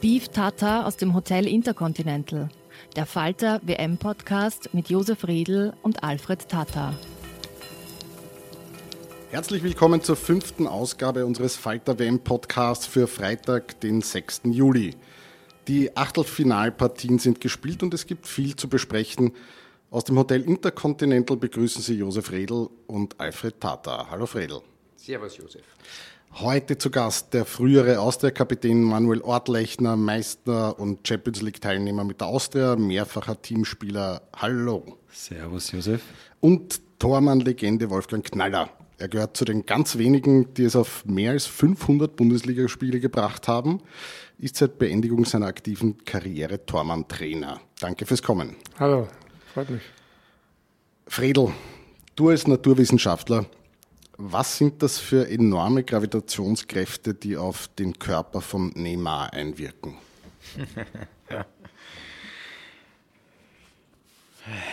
Beef Tata aus dem Hotel Intercontinental. Der Falter WM-Podcast mit Josef Riedl und Alfred Tata. Herzlich willkommen zur fünften Ausgabe unseres Falter WM Podcasts für Freitag, den 6. Juli. Die Achtelfinalpartien sind gespielt und es gibt viel zu besprechen. Aus dem Hotel Intercontinental begrüßen Sie Josef Redl und Alfred Tata. Hallo Fredl. Servus Josef. Heute zu Gast der frühere Austria-Kapitän Manuel Ortlechner, Meister und Champions League-Teilnehmer mit der Austria, mehrfacher Teamspieler. Hallo. Servus Josef. Und Tormann-Legende Wolfgang Knaller. Er gehört zu den ganz wenigen, die es auf mehr als 500 Bundesligaspiele gebracht haben, ist seit Beendigung seiner aktiven Karriere Tormann-Trainer. Danke fürs Kommen. Hallo, freut mich. Fredel, du als Naturwissenschaftler, was sind das für enorme Gravitationskräfte, die auf den Körper von Neymar einwirken?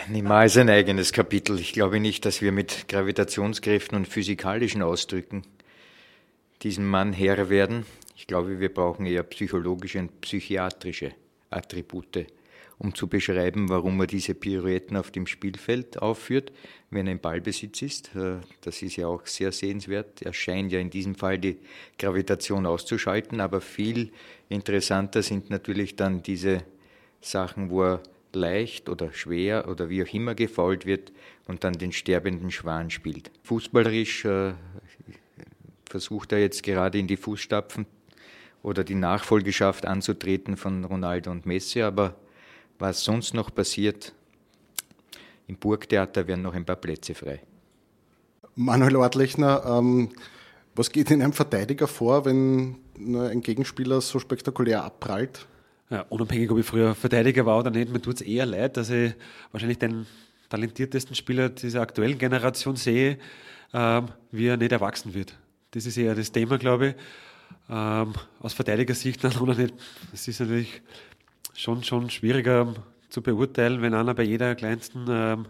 Neymar ist ein eigenes Kapitel. Ich glaube nicht, dass wir mit Gravitationskräften und physikalischen Ausdrücken diesem Mann Herr werden. Ich glaube, wir brauchen eher psychologische und psychiatrische Attribute, um zu beschreiben, warum er diese Pirouetten auf dem Spielfeld aufführt, wenn im Ballbesitz ist. Äh, das ist ja auch sehr sehenswert. Er scheint ja in diesem Fall die Gravitation auszuschalten, aber viel interessanter sind natürlich dann diese Sachen, wo er leicht oder schwer oder wie auch immer gefault wird und dann den sterbenden Schwan spielt. Fußballerisch äh, versucht er jetzt gerade in die Fußstapfen oder die Nachfolgeschaft anzutreten von Ronaldo und Messi, aber was sonst noch passiert, im Burgtheater werden noch ein paar Plätze frei. Manuel Ortlechner, ähm, was geht in einem Verteidiger vor, wenn ein Gegenspieler so spektakulär abprallt? Ja, unabhängig, ob ich früher Verteidiger war oder nicht, mir tut es eher leid, dass ich wahrscheinlich den talentiertesten Spieler dieser aktuellen Generation sehe, ähm, wie er nicht erwachsen wird. Das ist eher das Thema, glaube ich. Ähm, aus Verteidigersicht oder nicht. Es ist natürlich schon, schon schwieriger zu beurteilen, wenn einer bei jeder kleinsten ähm,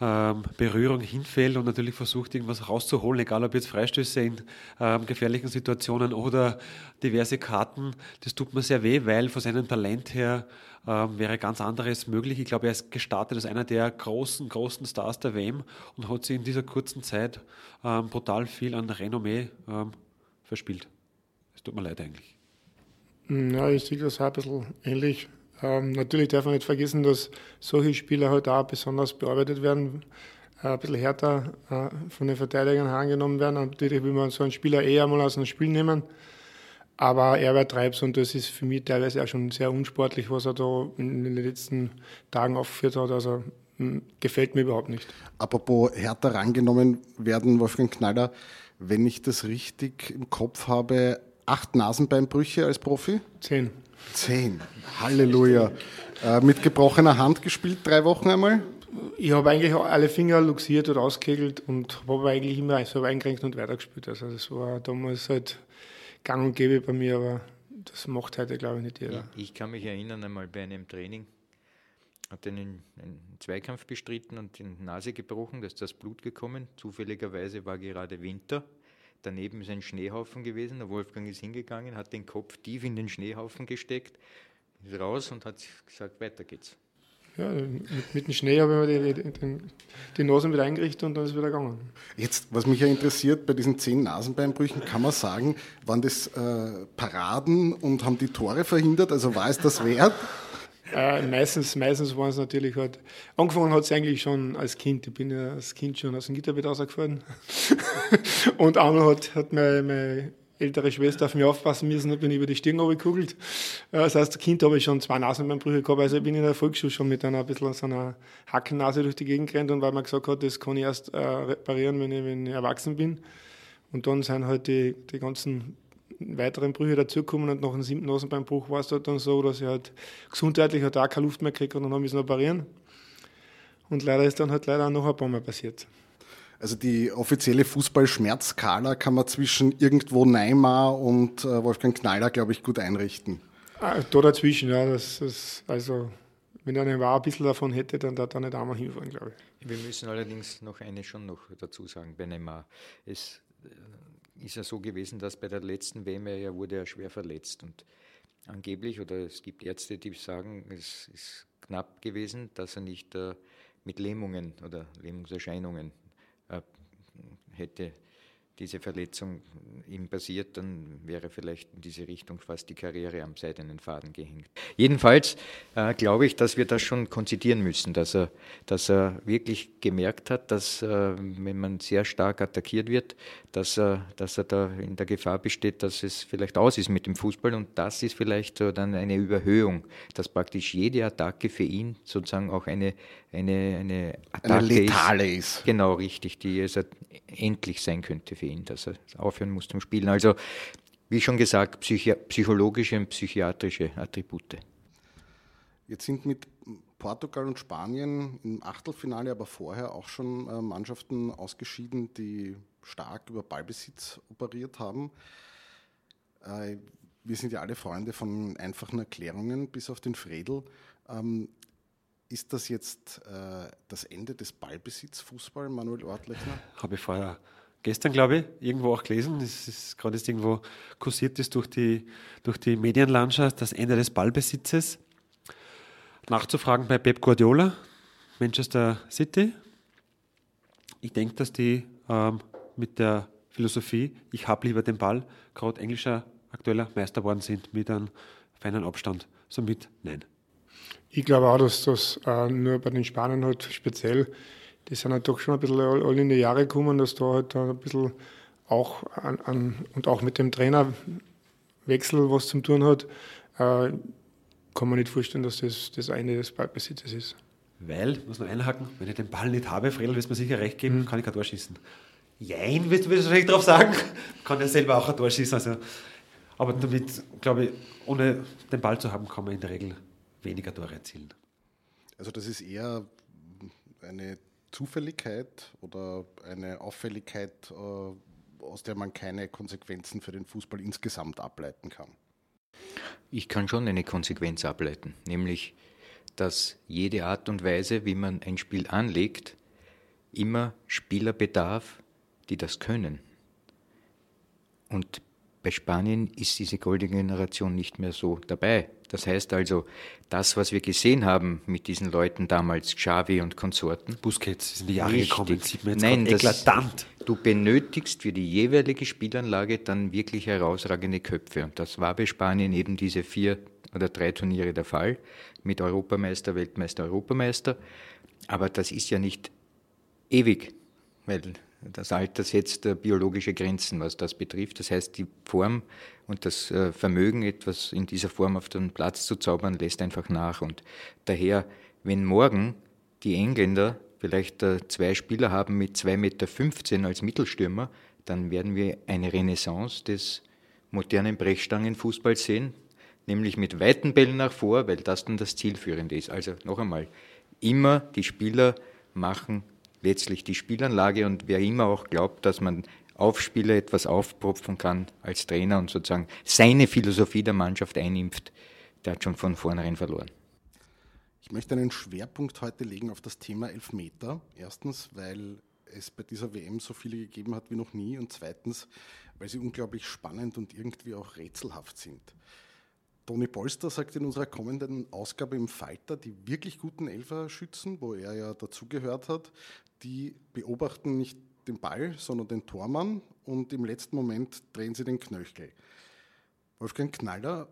ähm, Berührung hinfällt und natürlich versucht, irgendwas rauszuholen, egal ob jetzt Freistöße in ähm, gefährlichen Situationen oder diverse Karten. Das tut mir sehr weh, weil von seinem Talent her ähm, wäre ganz anderes möglich. Ich glaube, er ist gestartet als einer der großen, großen Stars der WM und hat sich in dieser kurzen Zeit ähm, brutal viel an Renommee ähm, verspielt. Es tut mir leid eigentlich. Ja, ich sehe das auch ein bisschen ähnlich. Ähm, natürlich darf man nicht vergessen, dass solche Spieler halt auch besonders bearbeitet werden, äh, ein bisschen härter äh, von den Verteidigern angenommen werden. Und natürlich will man so einen Spieler eher mal aus dem Spiel nehmen. Aber er übertreibt es und das ist für mich teilweise auch schon sehr unsportlich, was er da in den letzten Tagen aufgeführt hat. Also hm, gefällt mir überhaupt nicht. Apropos härter rangenommen werden, Wolfgang Knaller, wenn ich das richtig im Kopf habe, acht Nasenbeinbrüche als Profi? Zehn. Zehn. Halleluja. Äh, mit gebrochener Hand gespielt, drei Wochen einmal? Ich habe eigentlich alle Finger luxiert oder ausgekegelt und habe eigentlich immer so eingerenkt und weitergespielt. Also das war damals halt gang und gäbe bei mir, aber das macht heute, glaube ich, nicht jeder. Ich, ich kann mich erinnern, einmal bei einem Training hat einen, einen Zweikampf bestritten und die Nase gebrochen, da ist das Blut gekommen. Zufälligerweise war gerade Winter. Daneben ist ein Schneehaufen gewesen. Der Wolfgang ist hingegangen, hat den Kopf tief in den Schneehaufen gesteckt, ist raus und hat gesagt, weiter geht's. Ja, mit, mit dem Schnee habe ich mir die, die, die Nasen wieder eingerichtet und dann ist es wieder gegangen. Jetzt, was mich ja interessiert, bei diesen zehn Nasenbeinbrüchen, kann man sagen, waren das äh, Paraden und haben die Tore verhindert? Also war es das wert? Äh, meistens, meistens waren es natürlich halt. Angefangen hat es eigentlich schon als Kind. Ich bin ja als Kind schon aus dem Gitterbett rausgefallen. und einmal hat, hat meine, meine ältere Schwester auf mich aufpassen müssen, da bin über die Stirn gekugelt. Äh, das heißt, als Kind habe ich schon zwei Nasenbeinbrüche gehabt, also ich bin in der Volksschule schon mit einer ein bisschen so einer Hackennase durch die Gegend gerannt und weil man gesagt hat, das kann ich erst äh, reparieren, wenn ich, wenn ich erwachsen bin. Und dann sind halt die, die ganzen weiteren Brüche dazugekommen und nach dem siebten Nasenbeinbruch war es halt dann so, dass ich halt gesundheitlich halt auch keine Luft mehr gekriegt und dann es operieren. Und leider ist dann halt leider auch noch ein paar Mal passiert. Also die offizielle Fußballschmerzskala kann man zwischen irgendwo Neymar und äh, Wolfgang Knaller, glaube ich, gut einrichten. Ah, da dazwischen, ja. Das, das, also, wenn er ein bisschen davon hätte, dann darf er nicht einmal hinfahren, glaube ich. Wir müssen allerdings noch eine schon noch dazu sagen bei Neymar. Es ist ja so gewesen, dass bei der letzten WM er wurde er schwer verletzt. Und angeblich, oder es gibt Ärzte, die sagen, es ist knapp gewesen, dass er nicht äh, mit Lähmungen oder Lähmungserscheinungen äh, hätte diese Verletzung ihm passiert, dann wäre vielleicht in diese Richtung fast die Karriere am seidenen Faden gehängt. Jedenfalls äh, glaube ich, dass wir das schon konzidieren müssen, dass er, dass er wirklich gemerkt hat, dass äh, wenn man sehr stark attackiert wird, dass er, dass er da in der Gefahr besteht, dass es vielleicht aus ist mit dem Fußball und das ist vielleicht so dann eine Überhöhung, dass praktisch jede Attacke für ihn sozusagen auch eine, eine, eine Attacke eine letale ist. ist. Genau, richtig, die es endlich sein könnte für ihn, dass er aufhören muss zum Spielen. Also, wie schon gesagt, psychi psychologische und psychiatrische Attribute. Jetzt sind mit Portugal und Spanien im Achtelfinale, aber vorher auch schon äh, Mannschaften ausgeschieden, die stark über Ballbesitz operiert haben. Äh, wir sind ja alle Freunde von einfachen Erklärungen, bis auf den Fredel. Ähm, ist das jetzt äh, das Ende des Ballbesitzfußball, Manuel Ortlechner? Habe ich vorher gestern, glaube ich, irgendwo auch gelesen. Es ist gerade jetzt irgendwo kursiert ist durch die, durch die Medienlandschaft, das Ende des Ballbesitzes. Nachzufragen bei Pep Guardiola, Manchester City. Ich denke, dass die ähm, mit der Philosophie, ich habe lieber den Ball, gerade englischer aktueller Meister worden sind mit einem feinen Abstand. Somit nein. Ich glaube auch, dass das äh, nur bei den Spaniern halt speziell, die sind halt doch schon ein bisschen alle in die Jahre gekommen, dass da halt ein bisschen auch an, an und auch mit dem Trainerwechsel was zu tun hat, äh, kann man nicht vorstellen, dass das das eine des Ballbesitzes ist. Weil, muss man einhaken, wenn ich den Ball nicht habe, Fredel, wirst du mir sicher recht geben, mhm. kann ich kein Tor schießen. Jein, wirst du wahrscheinlich drauf sagen, kann er selber auch ein Tor schießen. Also, aber damit, glaube ich, ohne den Ball zu haben, kann man in der Regel weniger Tore erzielen. Also das ist eher eine Zufälligkeit oder eine Auffälligkeit, äh, aus der man keine Konsequenzen für den Fußball insgesamt ableiten kann. Ich kann schon eine Konsequenz ableiten, nämlich, dass jede Art und Weise, wie man ein Spiel anlegt, immer Spieler bedarf, die das können. Und bei Spanien ist diese goldene Generation nicht mehr so dabei. Das heißt also, das, was wir gesehen haben mit diesen Leuten damals, Xavi und Konsorten. Busquets sind die Jahre richtig, gekommen, sieht man jetzt Nein, eklatant. du benötigst für die jeweilige Spielanlage dann wirklich herausragende Köpfe. Und das war bei Spanien eben diese vier oder drei Turniere der Fall, mit Europameister, Weltmeister, Europameister. Aber das ist ja nicht ewig, weil das Alter setzt biologische Grenzen, was das betrifft. Das heißt, die Form und das äh, Vermögen, etwas in dieser Form auf den Platz zu zaubern, lässt einfach nach. Und daher, wenn morgen die Engländer vielleicht äh, zwei Spieler haben mit 2,15 Meter als Mittelstürmer, dann werden wir eine Renaissance des modernen Brechstangenfußballs sehen. nämlich mit weiten Bällen nach vor, weil das dann das Zielführende ist. Also noch einmal, immer die Spieler machen letztlich die Spielanlage und wer immer auch glaubt, dass man auf Spieler etwas aufpropfen kann als Trainer und sozusagen seine Philosophie der Mannschaft einimpft, der hat schon von vornherein verloren. Ich möchte einen Schwerpunkt heute legen auf das Thema Elfmeter. Erstens, weil es bei dieser WM so viele gegeben hat wie noch nie und zweitens, weil sie unglaublich spannend und irgendwie auch rätselhaft sind. Toni Polster sagt in unserer kommenden Ausgabe im Falter, die wirklich guten Elferschützen, wo er ja dazugehört hat, die beobachten nicht den Ball, sondern den Tormann und im letzten Moment drehen sie den Knöchel. Wolfgang Knaller,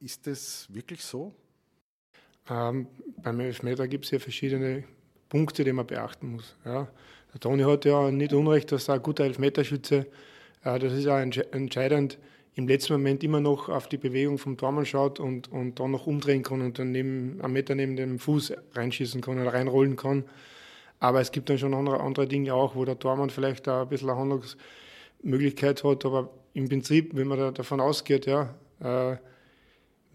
ist das wirklich so? Ähm, beim Elfmeter gibt es ja verschiedene Punkte, die man beachten muss. Ja. Der Toni hat ja nicht Unrecht, dass er ein guter Elfmeterschütze, äh, das ist ja entscheidend, im letzten Moment immer noch auf die Bewegung vom Tormann schaut und, und dann noch umdrehen kann und dann neben, einen Meter neben dem Fuß reinschießen kann oder reinrollen kann. Aber es gibt dann schon andere, andere Dinge auch, wo der Tormann vielleicht da ein bisschen eine Handlungsmöglichkeit hat. Aber im Prinzip, wenn man da davon ausgeht, ja, äh,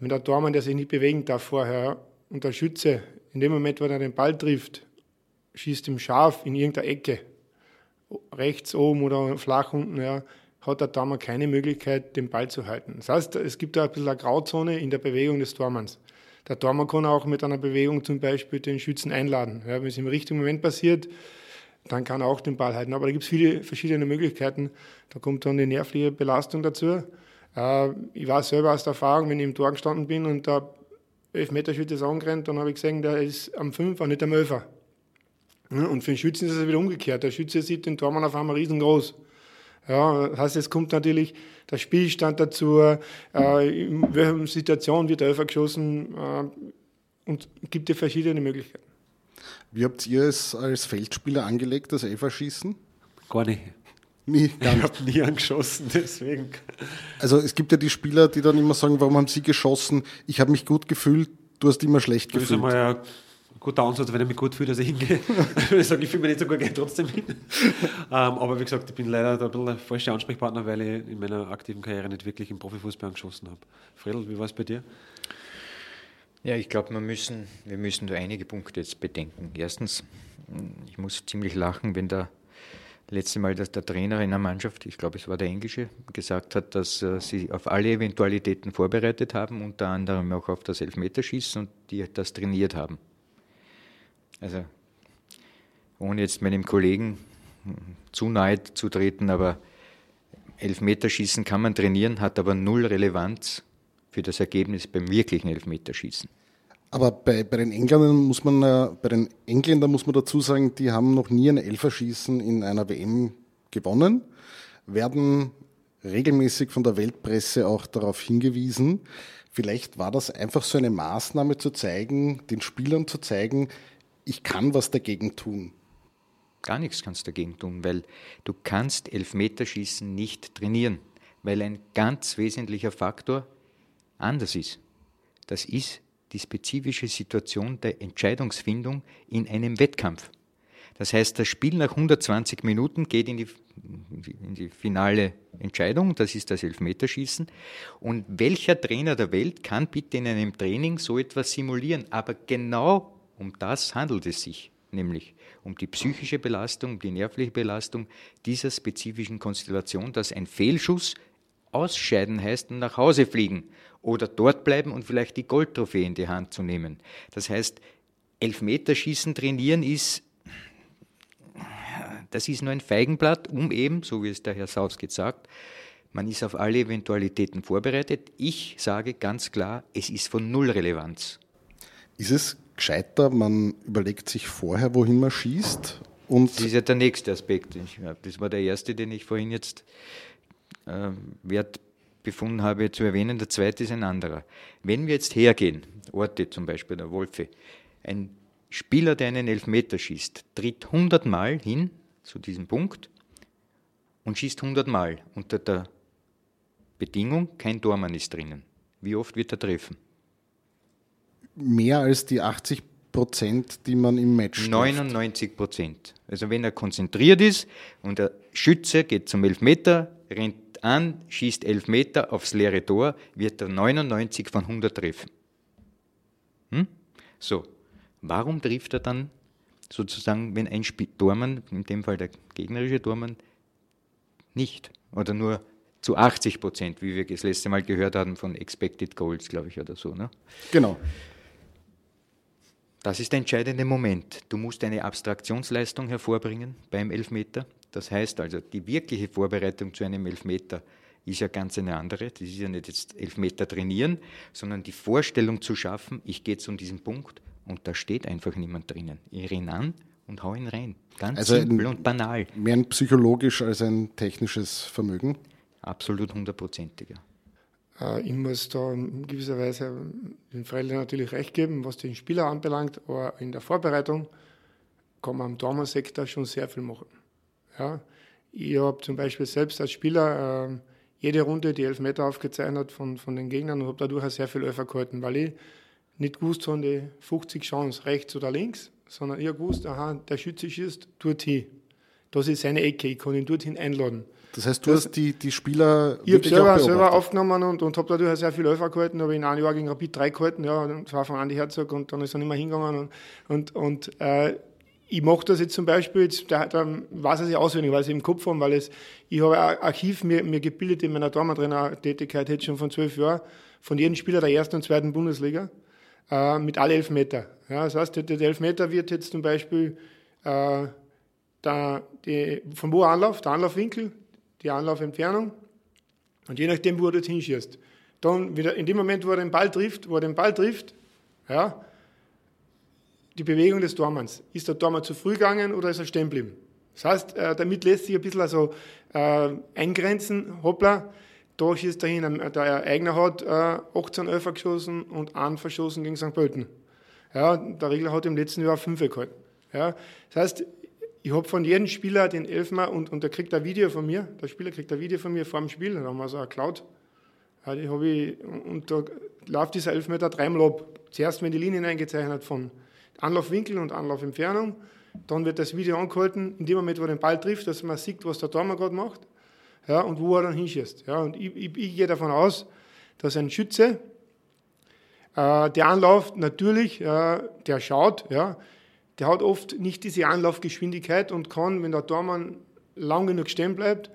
wenn der Tormann, der sich nicht bewegen darf vorher, und der Schütze, in dem Moment, wo er den Ball trifft, schießt ihm scharf in irgendeine Ecke, rechts oben oder flach unten, ja, hat der Tormann keine Möglichkeit, den Ball zu halten. Das heißt, es gibt da ein bisschen eine Grauzone in der Bewegung des Tormanns. Der Tormann kann auch mit einer Bewegung zum Beispiel den Schützen einladen. Ja, wenn es im richtigen Moment passiert, dann kann er auch den Ball halten. Aber da gibt es viele verschiedene Möglichkeiten. Da kommt dann die nervliche Belastung dazu. Äh, ich weiß selber aus der Erfahrung, wenn ich im Tor gestanden bin und der Elfmeterschütze ist angerannt, dann habe ich gesehen, der ist am Fünfer, nicht am Elfer. Und für den Schützen ist es wieder umgekehrt. Der Schütze sieht den Tormann auf einmal riesengroß. Ja, das heißt, es kommt natürlich der Spielstand dazu, äh, in welcher Situation wird der Elfer geschossen äh, und gibt dir verschiedene Möglichkeiten. Wie habt ihr es als Feldspieler angelegt, das Elferschießen? Gar nicht. Nie, gar nicht. Ich habe nie angeschossen, deswegen. Also es gibt ja die Spieler, die dann immer sagen, warum haben sie geschossen? Ich habe mich gut gefühlt, du hast immer schlecht gefühlt. Das ist einmal ein guter Ansatz, wenn ich mich gut fühle, dass ich hingehe. ich sage, ich fühle mich nicht so gut, gehe trotzdem hin. ähm, aber wie gesagt, ich bin leider da ein bisschen der falsche Ansprechpartner, weil ich in meiner aktiven Karriere nicht wirklich im Profifußball angeschossen habe. Fredel, wie war es bei dir? Ja, ich glaube, wir müssen, wir müssen da einige Punkte jetzt bedenken. Erstens, ich muss ziemlich lachen, wenn der letzte Mal, dass der Trainer in der Mannschaft, ich glaube, es war der Englische, gesagt hat, dass äh, sie auf alle Eventualitäten vorbereitet haben, unter anderem auch auf das Elfmeterschießen und die das trainiert haben. Also, ohne jetzt meinem Kollegen zu nahe zu treten, aber Elfmeterschießen kann man trainieren, hat aber null Relevanz für das Ergebnis beim wirklichen Elfmeterschießen. Aber bei, bei den Engländern muss man äh, bei den Engländern muss man dazu sagen, die haben noch nie ein Elferschießen in einer WM gewonnen, werden regelmäßig von der Weltpresse auch darauf hingewiesen. Vielleicht war das einfach so eine Maßnahme zu zeigen, den Spielern zu zeigen, ich kann was dagegen tun. Gar nichts kannst dagegen tun, weil du kannst Elfmeterschießen nicht trainieren, weil ein ganz wesentlicher Faktor anders ist. Das ist die spezifische Situation der Entscheidungsfindung in einem Wettkampf. Das heißt, das Spiel nach 120 Minuten geht in die, in die, finale Entscheidung, das ist das Elfmeterschießen. Und welcher Trainer der Welt kann bitte in einem Training so etwas simulieren? Aber genau um das handelt es sich, nämlich um die psychische Belastung, die nervliche Belastung dieser spezifischen Konstellation, dass ein Fehlschuss ausscheiden heißt und nach Hause fliegen oder dort bleiben und vielleicht die Goldtrophäe in die Hand zu nehmen. Das heißt, Elfmeterschießen trainieren ist, das ist nur ein Feigenblatt, um eben, so wie es der Herr Sausgeht sagt, man ist auf alle Eventualitäten vorbereitet. Ich sage ganz klar, es ist von null Relevanz. Ist es gescheiter, man überlegt sich vorher, wohin man schießt? Und das ist ja der nächste Aspekt. Das war der erste, den ich vorhin jetzt äh, wert befunden habe zu erwähnen. Der zweite ist ein anderer. Wenn wir jetzt hergehen, Orte zum Beispiel, der Wolfe, ein Spieler, der einen Elfmeter schießt, tritt 100 Mal hin zu diesem Punkt und schießt 100 Mal unter der Bedingung, kein Tormann ist drinnen. Wie oft wird er treffen? Mehr als die 80 Prozent, die man im Match 99 Prozent. Also wenn er konzentriert ist und der Schütze geht zum Elfmeter, rennt an, schießt elf Meter aufs leere Tor, wird er 99 von 100 treffen. Hm? So, warum trifft er dann sozusagen, wenn ein Tormann, in dem Fall der gegnerische Tormann, nicht oder nur zu 80 Prozent, wie wir das letzte Mal gehört haben von Expected Goals, glaube ich, oder so. Ne? Genau. Das ist der entscheidende Moment. Du musst eine Abstraktionsleistung hervorbringen beim Elfmeter. Das heißt also, die wirkliche Vorbereitung zu einem Elfmeter ist ja ganz eine andere. Das ist ja nicht jetzt Elfmeter trainieren, sondern die Vorstellung zu schaffen, ich gehe zu diesem Punkt und da steht einfach niemand drinnen. Ich renne an und hau ihn rein. Ganz also simpel und banal. Mehr ein psychologisch als ein technisches Vermögen? Absolut hundertprozentiger. Äh, ich muss da in gewisser Weise den Freilern natürlich recht geben, was den Spieler anbelangt, aber in der Vorbereitung kann man am Dormer-Sektor schon sehr viel machen. Ja, ich habe zum Beispiel selbst als Spieler äh, jede Runde die Elfmeter aufgezeichnet von, von den Gegnern und habe dadurch auch sehr viel Öfter gehalten, weil ich nicht gewusst habe, die 50 Chance rechts oder links, sondern ich habe gewusst, aha, der Schütze schießt dorthin. Das ist seine Ecke, ich kann ihn dorthin einladen. Das heißt, du das, hast die, die Spieler Ich habe selber, selber aufgenommen und, und habe dadurch sehr viel Läufer gehalten, habe in einem Jahr gegen Rapid 3 gehalten, ja, das war von Andi Herzog und dann ist er nicht mehr hingegangen und, und, und äh, ich mache das jetzt zum Beispiel, jetzt, da, da weiß ich es auswendig, weil ich es im Kopf habe, weil es, ich habe ein Archiv mir, mir gebildet in meiner Dormantrainer-Tätigkeit jetzt schon von zwölf Jahren, von jedem Spieler der ersten und zweiten Bundesliga, äh, mit alle Elfmeter. Ja, das heißt, der, der Elfmeter wird jetzt zum Beispiel äh, der, die, von wo Anlauf, der Anlaufwinkel, die Anlaufentfernung und je nachdem, wo er dort hinschießt. Dann wieder in dem Moment, wo er den Ball trifft, wo er den Ball trifft, ja, die Bewegung des Tormanns. Ist der Tormann zu früh gegangen oder ist er stehen geblieben? Das heißt, äh, damit lässt sich ein bisschen also, äh, eingrenzen, hoppla, da schießt dahin, der Eigner hat äh, 18 Öfer geschossen und einen verschossen gegen St. Pölten. Ja, der Regler hat im letzten Jahr 5 gehalten. Ja, das heißt, ich habe von jedem Spieler den Elfmer und, und der kriegt ein Video von mir, der Spieler kriegt ein Video von mir vor dem Spiel, da haben wir so eine Cloud. Ja, die ich, und da läuft dieser Elfmeter dreimal ab. Zuerst, wenn die Linien eingezeichnet von Anlaufwinkel und Anlaufentfernung. Dann wird das Video angehalten, in dem Moment, wo er den Ball trifft, dass man sieht, was der Tormann gerade macht ja, und wo er dann hinschießt. Ja, und ich, ich, ich gehe davon aus, dass ein Schütze, äh, der anläuft, natürlich, äh, der schaut, ja, der hat oft nicht diese Anlaufgeschwindigkeit und kann, wenn der Tormann lang genug stehen bleibt,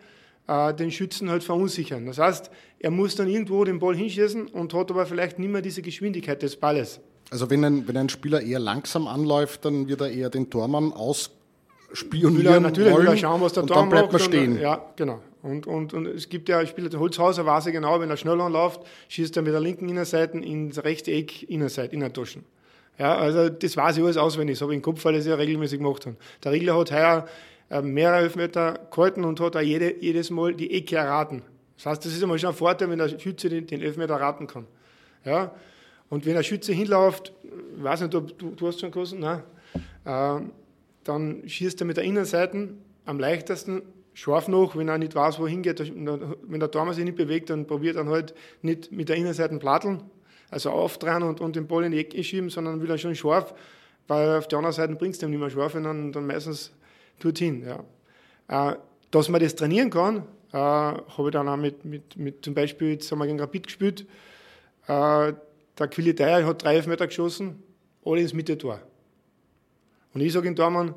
äh, den Schützen halt verunsichern. Das heißt, er muss dann irgendwo den Ball hinschießen und hat aber vielleicht nicht mehr diese Geschwindigkeit des Balles. Also wenn ein, wenn ein Spieler eher langsam anläuft, dann wird er eher den Tormann ausspionieren will er, natürlich wollen er schauen, was der und Tormann dann bleibt man stehen. Und, ja, genau. Und, und, und es gibt ja Spieler, der Holzhauser weiß ja genau, wenn er schnell anläuft, schießt er mit der linken Innenseite ins rechte Eck Innenseite, Innentuschen. Ja, also das weiß ich alles auswendig, das habe ich im Kopf, weil ich es ja regelmäßig gemacht habe. Der Regler hat heuer äh, mehrere Elfmeter gehalten und hat auch jede, jedes Mal die Ecke erraten. Das heißt, das ist immer schon ein Vorteil, wenn der Schütze den, den Elfmeter raten kann. Ja, und wenn ein Schütze hinläuft, ich weiß nicht, ob du, du hast schon geschossen, nein, äh, dann schießt er mit der Innenseite am leichtesten scharf noch, wenn er nicht weiß, wohin geht. Wenn der Tormann sich nicht bewegt, dann probiert er halt nicht mit der Innenseite platteln, also aufdrehen und, und den Ball in die Ecke schieben, sondern will er schon scharf, weil auf der anderen Seite bringt es dem nicht mehr scharf und dann, dann meistens dorthin. Ja. Äh, dass man das trainieren kann, äh, habe ich dann auch mit, mit, mit zum Beispiel, jetzt haben wir gegen Rapid gespielt, äh, der Quiliteier hat drei Meter geschossen, alle ins Mitte-Tor. Und ich sage in Dormann,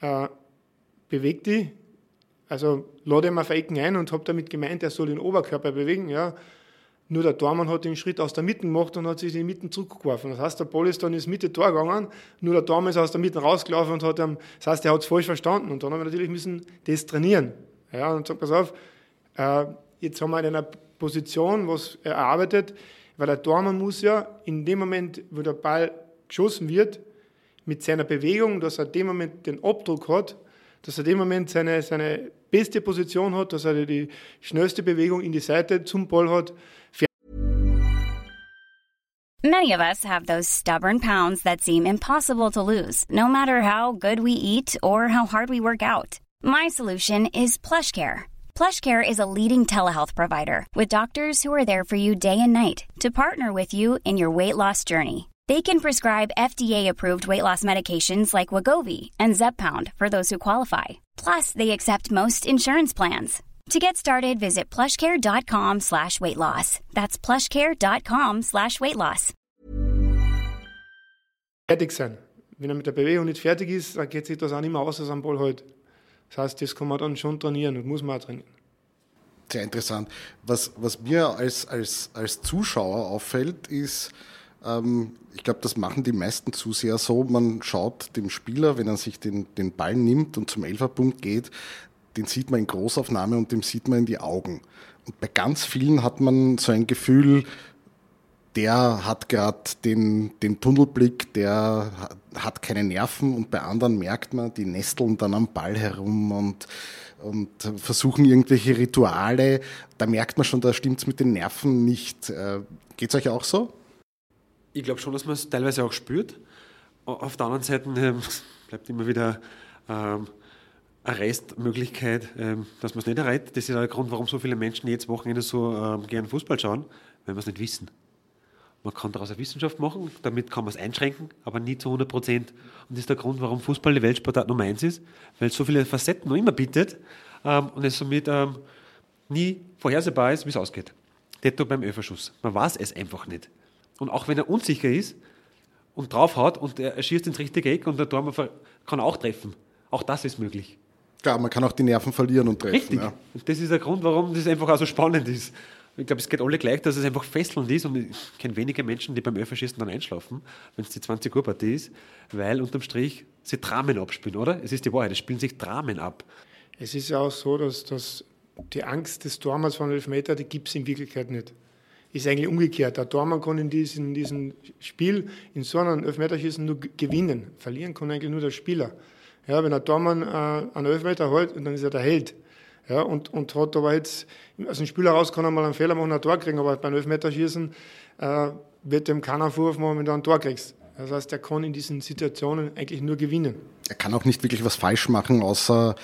äh, beweg dich, also lade ihn auf Ecken ein und habe damit gemeint, er soll den Oberkörper bewegen. Ja. Nur der Tormann hat den Schritt aus der Mitte gemacht und hat sich in die Mitte zurückgeworfen. Das heißt, der Ball ist dann ins Mitte-Tor gegangen, nur der Tormann ist aus der Mitte rausgelaufen und hat, das heißt, er hat es falsch verstanden. Und dann haben wir natürlich müssen das trainieren. Ja, und sagt, pass auf, äh, jetzt haben wir in einer Position, was er erarbeitet, weil der Tormann muss ja in dem Moment, wo der Ball geschossen wird, mit seiner Bewegung, dass er in dem Moment den Abdruck hat, dass er in dem Moment seine, seine beste Position hat, dass er die schnellste Bewegung in die Seite zum Ball hat. Many of us have those stubborn pounds that seem impossible to lose, no matter how good we eat or how hard we work out. My solution is PlushCare. PlushCare is a leading telehealth provider with doctors who are there for you day and night to partner with you in your weight loss journey. They can prescribe FDA-approved weight loss medications like Wagovi and Zepbound for those who qualify. Plus, they accept most insurance plans. To get started, visit plushcare.com slash weight loss. That's plushcare.com slash weight loss. Fertig sein. Wenn er mit der Bewegung nicht fertig ist, dann geht sich das auch nicht mehr aus, als am Ball halt. Das heißt, das kann man dann schon trainieren und muss man auch trainieren. Sehr interessant. Was, was mir als, als, als Zuschauer auffällt, ist, ich glaube, das machen die meisten Zuseher so, man schaut dem Spieler, wenn er sich den, den Ball nimmt und zum Elferpunkt geht, den sieht man in Großaufnahme und dem sieht man in die Augen. Und bei ganz vielen hat man so ein Gefühl, der hat gerade den, den Tunnelblick, der hat keine Nerven und bei anderen merkt man, die nesteln dann am Ball herum und, und versuchen irgendwelche Rituale. Da merkt man schon, da stimmt es mit den Nerven nicht. Äh, Geht es euch auch so? Ich glaube schon, dass man es teilweise auch spürt. Auf der anderen Seite ähm, bleibt immer wieder ähm, eine Restmöglichkeit, ähm, dass man es nicht erreicht. Das ist auch der Grund, warum so viele Menschen jetzt Wochenende so ähm, gern Fußball schauen, weil wir es nicht wissen. Man kann daraus eine Wissenschaft machen, damit kann man es einschränken, aber nie zu 100 Prozent. Und das ist der Grund, warum Fußball die Weltsportart Nummer eins ist, weil es so viele Facetten noch immer bietet ähm, und es somit ähm, nie vorhersehbar ist, wie es ausgeht. Detto beim Öferschuss. Man weiß es einfach nicht. Und auch wenn er unsicher ist und draufhaut und er schießt ins richtige Eck und der Tor kann auch treffen. Auch das ist möglich. Klar, man kann auch die Nerven verlieren und treffen. Richtig. Ja. Und das ist der Grund, warum das einfach auch so spannend ist. Ich glaube, es geht alle gleich, dass es einfach fesselnd ist und ich kenne wenige Menschen, die beim Öfferschießen dann einschlafen, wenn es die 20 Uhr Partie ist, weil unterm Strich sie Dramen abspielen, oder? Es ist die Wahrheit, es spielen sich Dramen ab. Es ist ja auch so, dass, dass die Angst des Tormanns von Elfmeter, die gibt es in Wirklichkeit nicht. Ist eigentlich umgekehrt. Der Tormann kann in diesem, diesem Spiel, in so einem Elfmeterschießen nur gewinnen. Verlieren kann eigentlich nur der Spieler. Ja, wenn der Tormann äh, einen Elfmeter hält, dann ist er der Held. Ja, und, und hat aber jetzt, also ein Spieler raus kann er mal einen Fehler machen, ein Tor kriegen, aber beim Elfmeterschießen äh, wird dem keiner Vorwurf machen, wenn du ein Tor kriegst. Das heißt, er kann in diesen Situationen eigentlich nur gewinnen. Er kann auch nicht wirklich was falsch machen, außer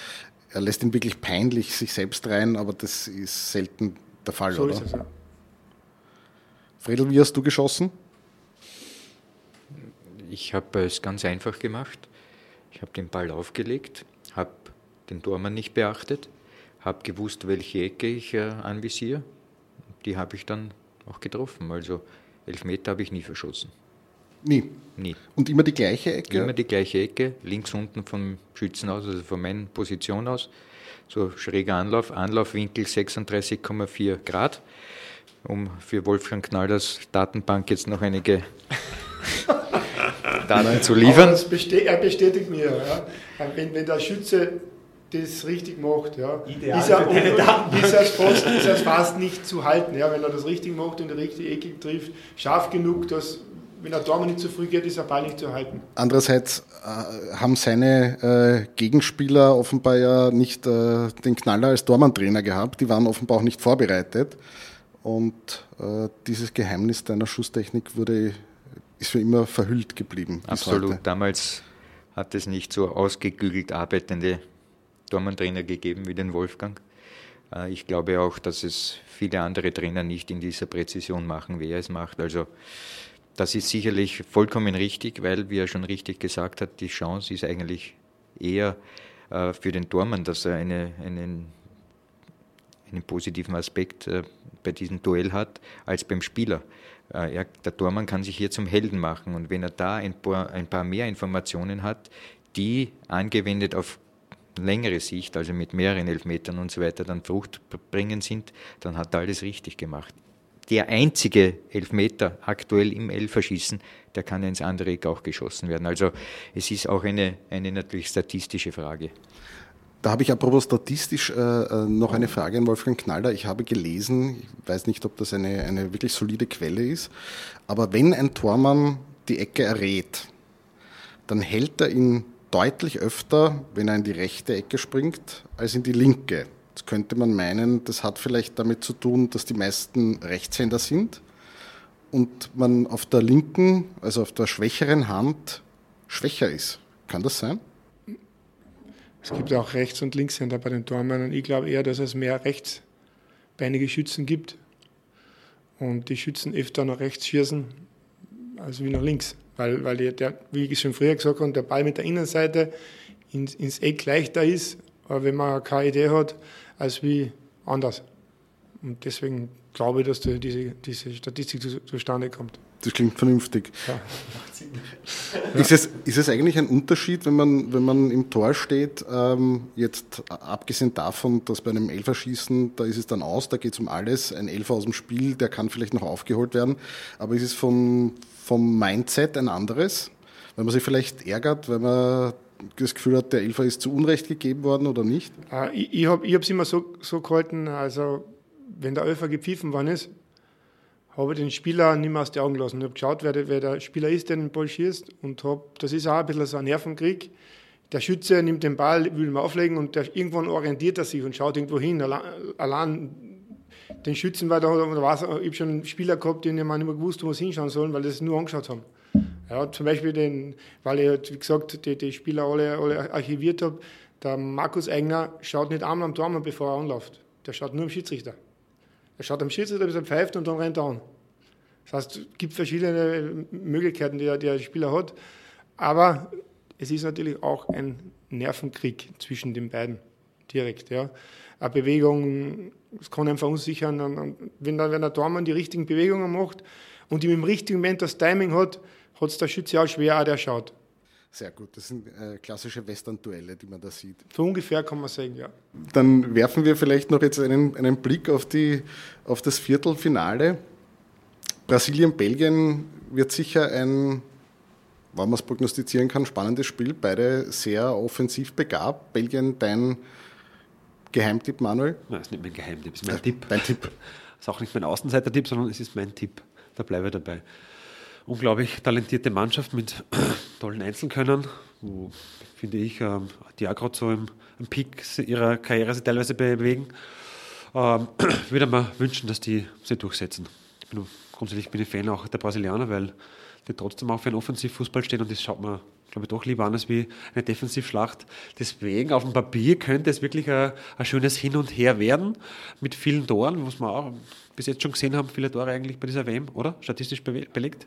er lässt ihn wirklich peinlich sich selbst rein, aber das ist selten der Fall, so oder? Ist es, ja. Fredel, wie hast du geschossen? Ich habe es ganz einfach gemacht. Ich habe den Ball aufgelegt, habe den Tormann nicht beachtet habe gewusst, welche Ecke ich äh, anvisiere. Die habe ich dann auch getroffen. Also elf Meter habe ich nie verschossen. Nie? Nie. Und immer die gleiche Ecke? Immer die gleiche Ecke, links unten vom Schützen aus, also von meiner Position aus. So schräger Anlauf, Anlaufwinkel 36,4 Grad. Um für Wolfgang Knallers Datenbank jetzt noch einige Daten zu liefern. er bestätigt mir, ja. wenn, wenn der Schütze das richtig macht. Ja. Ideal ist, er fast, ist er fast nicht zu halten. Ja. Wenn er das richtig macht und die richtige Ecke trifft, scharf genug, dass wenn der Daumen nicht zu früh geht, ist der Ball nicht zu halten. Andererseits äh, haben seine äh, Gegenspieler offenbar ja nicht äh, den Knaller als Dormann-Trainer gehabt. Die waren offenbar auch nicht vorbereitet. Und äh, dieses Geheimnis deiner Schusstechnik wurde, ist für immer verhüllt geblieben. Absolut. Damals hat es nicht so ausgeklügelt arbeitende Tormann-Trainer gegeben wie den Wolfgang. Äh, ich glaube auch, dass es viele andere Trainer nicht in dieser Präzision machen, wie er es macht. Also das ist sicherlich vollkommen richtig, weil, wie er schon richtig gesagt hat, die Chance ist eigentlich eher äh, für den Tormann, dass er eine, einen, einen positiven Aspekt äh, bei diesem Duell hat, als beim Spieler. Er, der Tormann kann sich hier zum Helden machen und wenn er da ein paar, ein paar mehr Informationen hat, die angewendet auf längere Sicht, also mit mehreren Elfmetern und so weiter, dann fruchtbringend sind, dann hat er alles richtig gemacht. Der einzige Elfmeter aktuell im Elferschießen, der kann ins andere Eck auch geschossen werden. Also es ist auch eine, eine natürlich statistische Frage. Da habe ich apropos statistisch äh, äh, noch eine Frage an Wolfgang Knaller. Ich habe gelesen, ich weiß nicht, ob das eine, eine wirklich solide Quelle ist, aber wenn ein Tormann die Ecke errät, dann hält er ihn deutlich öfter, wenn er in die rechte Ecke springt, als in die linke. Jetzt könnte man meinen, das hat vielleicht damit zu tun, dass die meisten Rechtshänder sind und man auf der linken, also auf der schwächeren Hand schwächer ist. Kann das sein? Es gibt auch Rechts- und Linkshänder bei den Tormännern. Ich glaube eher, dass es mehr rechtsbeinige Schützen gibt und die Schützen öfter nach rechts schießen als wie nach links. Weil, weil der, wie ich schon früher gesagt habe, der Ball mit der Innenseite ins, ins Eck leichter ist, wenn man keine Idee hat, als wie anders. Und deswegen glaube ich, dass die, diese, diese Statistik zu, zustande kommt. Das klingt vernünftig. Ja. Ist, es, ist es eigentlich ein Unterschied, wenn man, wenn man im Tor steht, ähm, jetzt abgesehen davon, dass bei einem Elferschießen, da ist es dann aus, da geht es um alles, ein Elfer aus dem Spiel, der kann vielleicht noch aufgeholt werden, aber ist es vom, vom Mindset ein anderes? Wenn man sich vielleicht ärgert, weil man das Gefühl hat, der Elfer ist zu Unrecht gegeben worden oder nicht? Äh, ich ich habe es immer so, so gehalten, also wenn der Elfer gepfiffen worden ist, habe den Spieler nicht mehr aus den Augen gelassen. Ich habe geschaut, wer der, wer der, Spieler ist, der den Ball schießt. Und hab, das ist auch ein bisschen so ein Nervenkrieg. Der Schütze nimmt den Ball, will ihn auflegen und der, irgendwann orientiert er sich und schaut irgendwo hin. Allein, allein den Schützen, weil da, da ich habe schon Spieler gehabt, die nicht mehr gewusst, wo sie hinschauen sollen, weil sie es nur angeschaut haben. Ja, zum Beispiel, den, weil ich, halt, wie gesagt, die, die Spieler alle, alle archiviert habe, der Markus Eigner schaut nicht einmal am Tormann, bevor er anläuft. Der schaut nur am Schiedsrichter. Er schaut am Schiedsrichter, bis er pfeift und dann rennt er an. Das heißt, es gibt verschiedene Möglichkeiten, die der, Spieler hat. Aber es ist natürlich auch ein Nervenkrieg zwischen den beiden direkt. Ja. Eine Bewegung, es kann einen verunsichern. Wenn, der, wenn der Tormann die richtigen Bewegungen macht und ihm im richtigen Moment das Timing hat, hat es der Schütze auch schwer, auch der schaut. Sehr gut, das sind äh, klassische Western-Duelle, die man da sieht. So ungefähr kann man sagen, ja. Dann werfen wir vielleicht noch jetzt einen, einen Blick auf, die, auf das Viertelfinale. Brasilien-Belgien wird sicher ein, wenn man es prognostizieren kann, spannendes Spiel. Beide sehr offensiv begabt. Belgien, dein Geheimtipp, Manuel? Nein, das ist nicht mein Geheimtipp, das ist mein ja, Tipp. Dein Tipp. Das ist auch nicht mein Außenseiter-Tipp, sondern es ist mein Tipp. Da bleibe ich dabei unglaublich talentierte Mannschaft mit tollen Einzelkönnern, wo, finde ich, ähm, die auch gerade so im, im Peak ihrer Karriere sich teilweise bewegen. Ähm, würde mir wünschen, dass die sich durchsetzen. Ich bin, grundsätzlich bin ich Fan auch der Brasilianer, weil die trotzdem auch für einen Offensivfußball stehen und das schaut man, glaube ich, doch lieber an als wie eine Defensivschlacht. Deswegen auf dem Papier könnte es wirklich ein, ein schönes Hin und Her werden mit vielen Toren, was wir auch bis jetzt schon gesehen haben, viele Tore eigentlich bei dieser WM, oder? Statistisch belegt.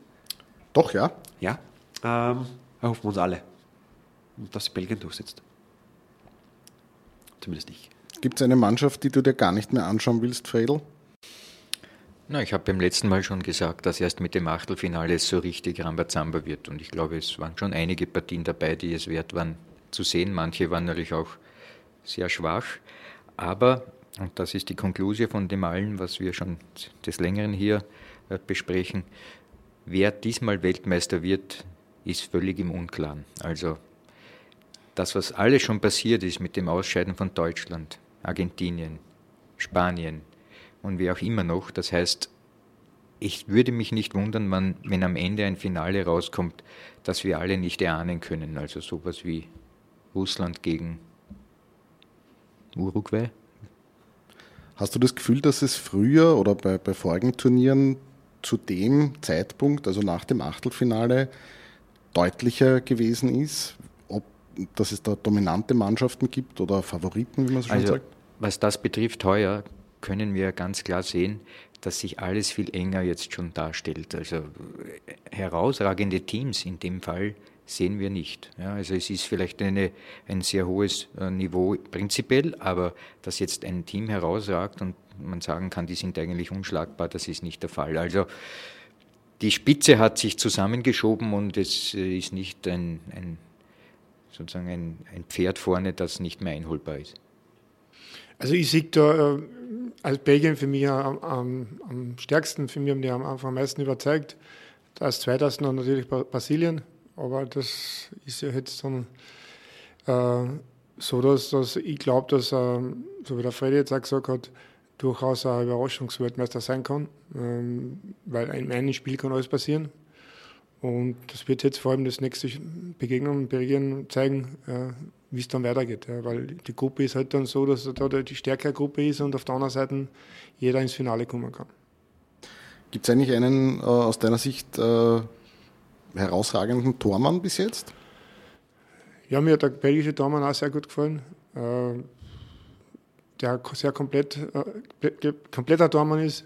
Doch, ja. Ja, ähm, erhoffen wir uns alle, dass Belgien durchsetzt. Zumindest ich. Gibt es eine Mannschaft, die du dir gar nicht mehr anschauen willst, Fredel? Na, ich habe beim letzten Mal schon gesagt, dass erst mit dem Achtelfinale es so richtig Rambazamba wird. Und ich glaube, es waren schon einige Partien dabei, die es wert waren zu sehen. Manche waren natürlich auch sehr schwach. Aber, und das ist die Konklusion von dem allen, was wir schon des Längeren hier äh, besprechen, Wer diesmal Weltmeister wird, ist völlig im Unklaren. Also das, was alles schon passiert ist mit dem Ausscheiden von Deutschland, Argentinien, Spanien und wie auch immer noch, das heißt, ich würde mich nicht wundern, wenn, wenn am Ende ein Finale rauskommt, das wir alle nicht erahnen können. Also sowas wie Russland gegen Uruguay. Hast du das Gefühl, dass es früher oder bei, bei vorigen Turnieren zu dem Zeitpunkt, also nach dem Achtelfinale, deutlicher gewesen ist, ob dass es da dominante Mannschaften gibt oder Favoriten, wie man so schön also, sagt? Was das betrifft heuer, können wir ganz klar sehen, dass sich alles viel enger jetzt schon darstellt. Also herausragende Teams in dem Fall sehen wir nicht. Ja, also es ist vielleicht eine, ein sehr hohes äh, Niveau prinzipiell, aber dass jetzt ein Team herausragt und man sagen kann, die sind eigentlich unschlagbar, das ist nicht der Fall. Also die Spitze hat sich zusammengeschoben und es äh, ist nicht ein, ein sozusagen ein, ein, Pferd vorne, das nicht mehr einholbar ist. Also ich sehe da äh, als Belgien für mich am, am, am, stärksten, für mich haben die am Anfang am meisten überzeugt. Als zweites noch natürlich Brasilien, aber das ist ja jetzt dann äh, so, dass, dass ich glaube, dass, äh, so wie der Freddy jetzt auch gesagt hat, durchaus ein Überraschungsweltmeister sein kann, ähm, weil in einem Spiel kann alles passieren. Und das wird jetzt vor allem das nächste Begegnung in Belgien zeigen, äh, wie es dann weitergeht. Weil die Gruppe ist halt dann so, dass da die stärkere Gruppe ist und auf der anderen Seite jeder ins Finale kommen kann. Gibt es eigentlich einen äh, aus deiner Sicht äh, herausragenden Tormann bis jetzt? Ja, mir hat der belgische Tormann auch sehr gut gefallen. Äh, der sehr komplett, äh, kompletter Tormann ist.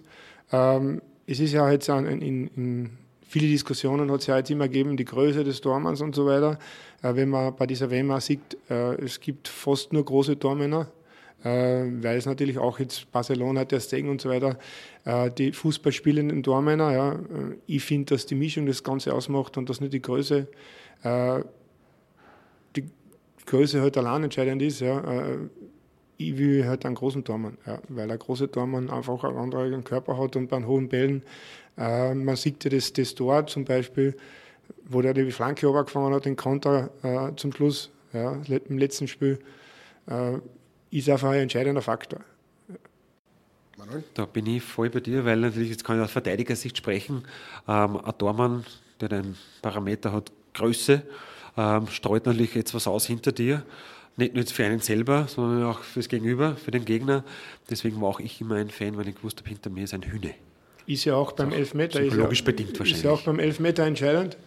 Ähm, es ist ja jetzt in, in, in viele Diskussionen hat es ja jetzt immer gegeben, die Größe des Tormanns und so weiter. Äh, wenn man bei dieser WM sieht, äh, es gibt fast nur große Tormänner. weil es natürlich auch jetzt Barcelona, der Stegen und so weiter, die fußballspielenden Tormänner, ja, ich finde, dass die Mischung das Ganze ausmacht und dass nicht die Größe, die Größe halt allein entscheidend ist. Ja. Ich will halt einen großen Tormann, ja, weil ein großer Tormann einfach einen anderen Körper hat und bei hohen Bällen, man sieht ja das, das Tor zum Beispiel, wo der die Flanke runtergefangen hat, den Konter äh, zum Schluss, ja, im letzten Spiel, äh, ist einfach ein entscheidender Faktor. Da bin ich voll bei dir, weil natürlich, jetzt kann ich aus Verteidigersicht sprechen, ähm, ein Tormann, der den Parameter hat, Größe, ähm, streut natürlich jetzt was aus hinter dir. Nicht nur jetzt für einen selber, sondern auch fürs Gegenüber, für den Gegner. Deswegen war auch ich immer ein Fan, weil ich gewusst habe, hinter mir ist ein Hühne. Ist ja auch beim Elfmeter. Psychologisch ist ja, bedingt wahrscheinlich. Ist ja auch beim Elfmeter entscheidend.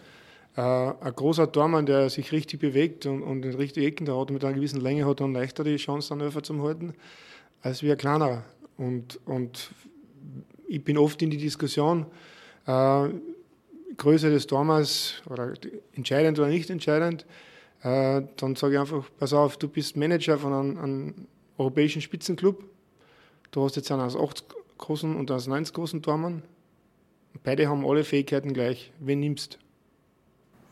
Äh, ein großer Tormann, der sich richtig bewegt und, und den richtigen Ecken da hat, mit einer gewissen Länge hat, dann leichter die Chance, dann Öfer zu halten, als wie ein kleinerer. Und, und ich bin oft in die Diskussion, äh, Größe des Tormanns oder entscheidend oder nicht entscheidend, äh, dann sage ich einfach, pass auf, du bist Manager von einem, einem europäischen Spitzenclub, du hast jetzt einen aus 80 großen und aus 90 großen Tormann. Beide haben alle Fähigkeiten gleich. Wen nimmst?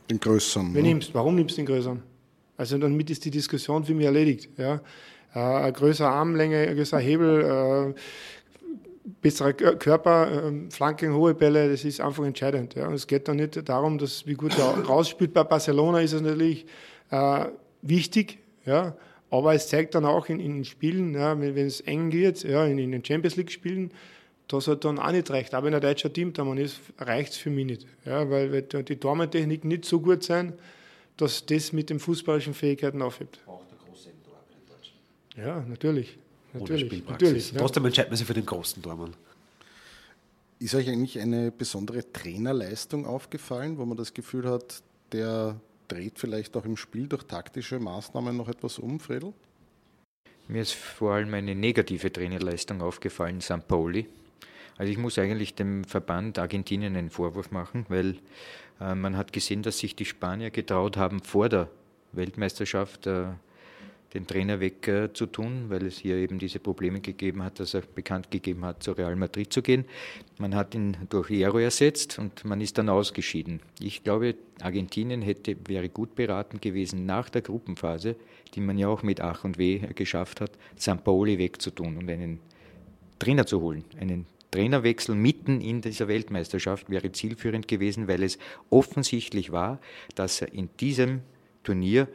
Den größeren. Wen ne? nimmst? Warum nimmst du den größeren? Also damit ist die Diskussion für mich erledigt. Ja? Äh, eine größere Armlänge, ein größerer Hebel, äh, besserer Körper, äh, Flanken, hohe Bälle, das ist einfach entscheidend. Ja? Und es geht dann nicht darum, dass wie gut er rausspielt. Bei Barcelona ist es natürlich äh, wichtig, ja? aber es zeigt dann auch in, in Spielen, ja, wenn, wenn, es eng wird, ja, in, in den Champions League-Spielen, dass er dann auch nicht reicht. Aber wenn ein deutscher Team da man ist, reicht es für mich nicht. Ja, weil die Tormanntechnik nicht so gut sein, dass das mit den fußballischen Fähigkeiten aufhebt. Auch der große Tor bei den Deutschen. Ja, natürlich. natürlich, natürlich ja. Trotzdem entscheidet man sich für den großen Tormann. Ist euch eigentlich eine besondere Trainerleistung aufgefallen, wo man das Gefühl hat, der dreht vielleicht auch im Spiel durch taktische Maßnahmen noch etwas um, Fredel? Mir ist vor allem eine negative Trainerleistung aufgefallen, St. Pauli. Also ich muss eigentlich dem Verband Argentinien einen Vorwurf machen, weil äh, man hat gesehen, dass sich die Spanier getraut haben, vor der Weltmeisterschaft äh, den Trainer wegzutun, weil es hier eben diese Probleme gegeben hat, dass er bekannt gegeben hat, zu Real Madrid zu gehen. Man hat ihn durch Hierro ersetzt und man ist dann ausgeschieden. Ich glaube, Argentinien hätte, wäre gut beraten gewesen, nach der Gruppenphase, die man ja auch mit Ach und Weh geschafft hat, St. Pauli wegzutun und einen Trainer zu holen, einen Trainerwechsel mitten in dieser Weltmeisterschaft wäre zielführend gewesen, weil es offensichtlich war, dass er in diesem Turnier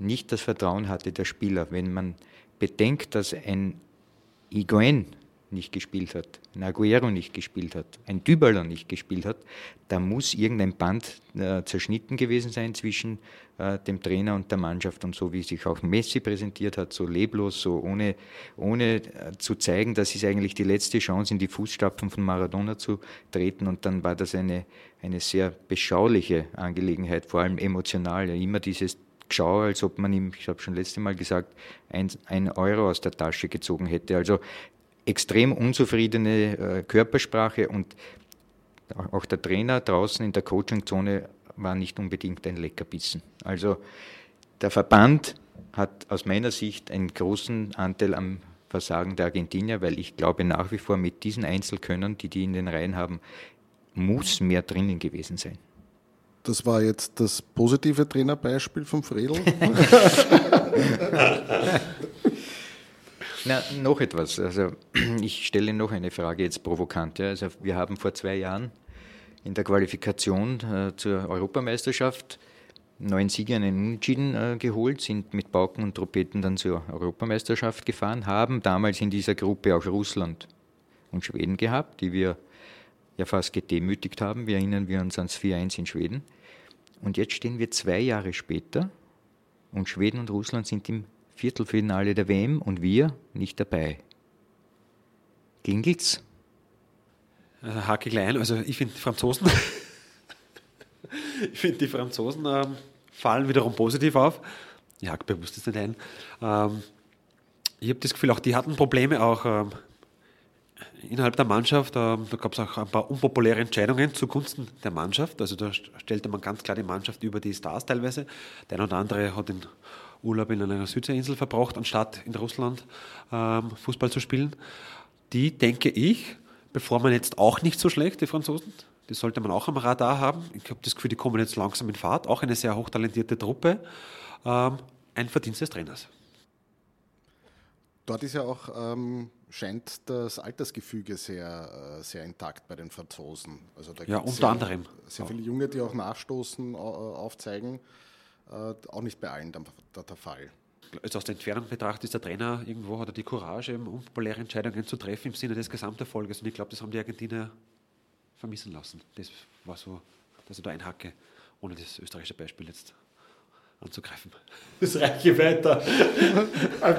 nicht das Vertrauen hatte der Spieler. Wenn man bedenkt, dass ein Higuain nicht gespielt hat, ein Aguero nicht gespielt hat, ein Dybala nicht gespielt hat, da muss irgendein Band äh, zerschnitten gewesen sein zwischen äh, dem Trainer und der Mannschaft. Und so wie sich auch Messi präsentiert hat, so leblos, so ohne, ohne äh, zu zeigen, das ist eigentlich die letzte Chance, in die Fußstapfen von Maradona zu treten. Und dann war das eine, eine sehr beschauliche Angelegenheit, vor allem emotional, immer dieses Schau, als ob man ihm, ich habe schon letzte Mal gesagt, ein, ein Euro aus der Tasche gezogen hätte. Also extrem unzufriedene äh, Körpersprache und auch der Trainer draußen in der Coachingzone war nicht unbedingt ein Leckerbissen. Also der Verband hat aus meiner Sicht einen großen Anteil am Versagen der Argentinier, weil ich glaube nach wie vor mit diesen Einzelkönnern, die die in den Reihen haben, muss mehr drinnen gewesen sein. Das war jetzt das positive Trainerbeispiel vom Fredel. Na, noch etwas. Also ich stelle noch eine Frage jetzt provokant. Ja. Also wir haben vor zwei Jahren in der Qualifikation äh, zur Europameisterschaft neun Siege einen Unentschieden äh, geholt, sind mit Pauken und Trompeten dann zur Europameisterschaft gefahren, haben damals in dieser Gruppe auch Russland und Schweden gehabt, die wir ja fast gedemütigt haben. Wir erinnern wir uns ans 4-1 in Schweden. Und jetzt stehen wir zwei Jahre später und Schweden und Russland sind im Viertelfinale der WM und wir nicht dabei. Klingelt's? Also hake klein, also ich finde die Franzosen, ich finde die Franzosen ähm, fallen wiederum positiv auf. Ich hake bewusst jetzt nicht ein. Ähm, ich habe das Gefühl, auch die hatten Probleme auch ähm, innerhalb der Mannschaft. Da gab es auch ein paar unpopuläre Entscheidungen zugunsten der Mannschaft. Also da stellte man ganz klar die Mannschaft über die Stars teilweise. Der eine oder andere hat in Urlaub in einer Südseeinsel verbracht, anstatt in Russland ähm, Fußball zu spielen. Die, denke ich, bevor man jetzt auch nicht so schlecht, die Franzosen. Die sollte man auch am Radar haben. Ich habe das Gefühl, die kommen jetzt langsam in Fahrt. Auch eine sehr hochtalentierte Truppe. Ähm, ein Verdienst des Trainers. Dort ist ja auch, ähm, scheint das Altersgefüge sehr, äh, sehr intakt bei den Franzosen. Also da ja, unter sehr, anderem. Sehr viele Junge, die auch nachstoßen, äh, aufzeigen. Äh, auch nicht bei allen der, Fall. Also aus der Entfernung betrachtet ist der Trainer irgendwo, hat er die Courage, unpopuläre Entscheidungen zu treffen im Sinne des Gesamterfolges. Und ich glaube, das haben die Argentinier vermissen lassen. Das war so, dass ich da einhacke, ohne das österreichische Beispiel jetzt anzugreifen. Das reiche weiter.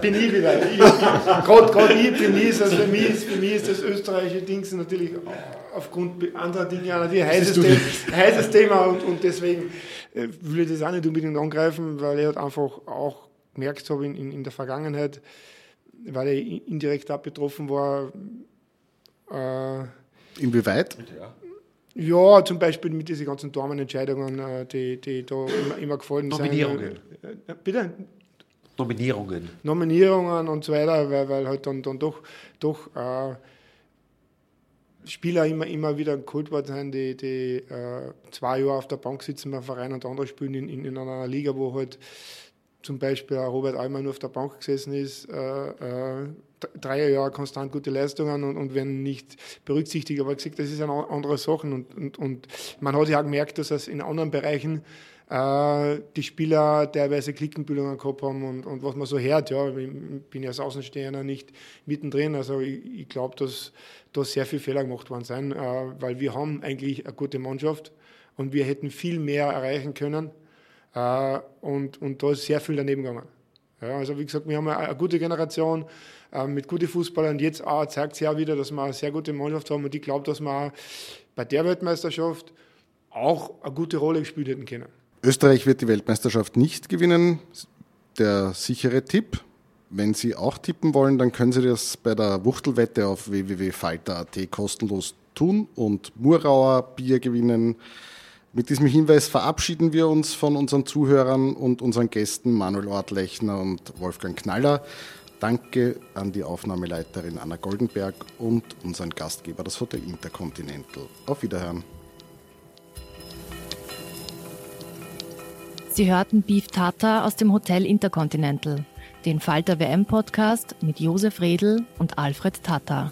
Bin ich wieder. Gerade ich bin ich, also für, mich ist, für mich ist das österreichische Ding natürlich aufgrund anderer Dinge ein heißes, Thema, heißes Thema und, und deswegen äh, will ich das auch nicht unbedingt angreifen, weil ich halt einfach auch gemerkt habe in, in, in der Vergangenheit, weil ich indirekt auch betroffen war, äh, Inwieweit? Ja, zum Beispiel mit diesen ganzen Dormenentscheidungen, äh, die, die da immer, immer gefallen Nominierungen. sind. Nominierungen. Äh, bitte? Nominierungen. Nominierungen und so weiter, weil, weil halt dann, dann doch, doch äh, Spieler immer, immer wieder geholt worden sind, die, die äh, zwei Jahre auf der Bank sitzen beim Verein und andere spielen in, in, in einer Liga, wo halt zum Beispiel Robert Almer nur auf der Bank gesessen ist, äh, äh, drei Jahre konstant gute Leistungen und, und werden nicht berücksichtigt. Aber gesagt, das ist eine andere Sache. Und, und, und man hat ja auch gemerkt, dass es in anderen Bereichen äh, die Spieler teilweise Klickenbildungen gehabt haben und, und was man so hört. Ja, ich bin ja als Außenstehender nicht mittendrin. Also ich, ich glaube, dass da sehr viele Fehler gemacht worden sind, äh, weil wir haben eigentlich eine gute Mannschaft und wir hätten viel mehr erreichen können. Äh, und, und da ist sehr viel daneben gegangen. Ja, also wie gesagt, wir haben eine, gute Generation äh, mit guten Fußballern und jetzt auch zeigt es ja wieder, dass wir eine sehr gute Mannschaft haben und ich glaube, dass wir bei der Weltmeisterschaft auch eine gute Rolle gespielt hätten können. Österreich wird die Weltmeisterschaft nicht gewinnen. Der sichere Tipp. Wenn Sie auch tippen wollen, dann können Sie das bei der Wuchtelwette auf www.falter.at kostenlos tun und Murauer Bier gewinnen. Mit diesem Hinweis verabschieden wir uns von unseren Zuhörern und unseren Gästen Manuel Ortlechner und Wolfgang Knaller. Danke an die Aufnahmeleiterin Anna Goldenberg und unseren Gastgeber, das Hotel Intercontinental. Auf Wiederhören. Sie hörten Beef Tata aus dem Hotel Intercontinental, den Falter WM Podcast mit Josef Redl und Alfred Tata.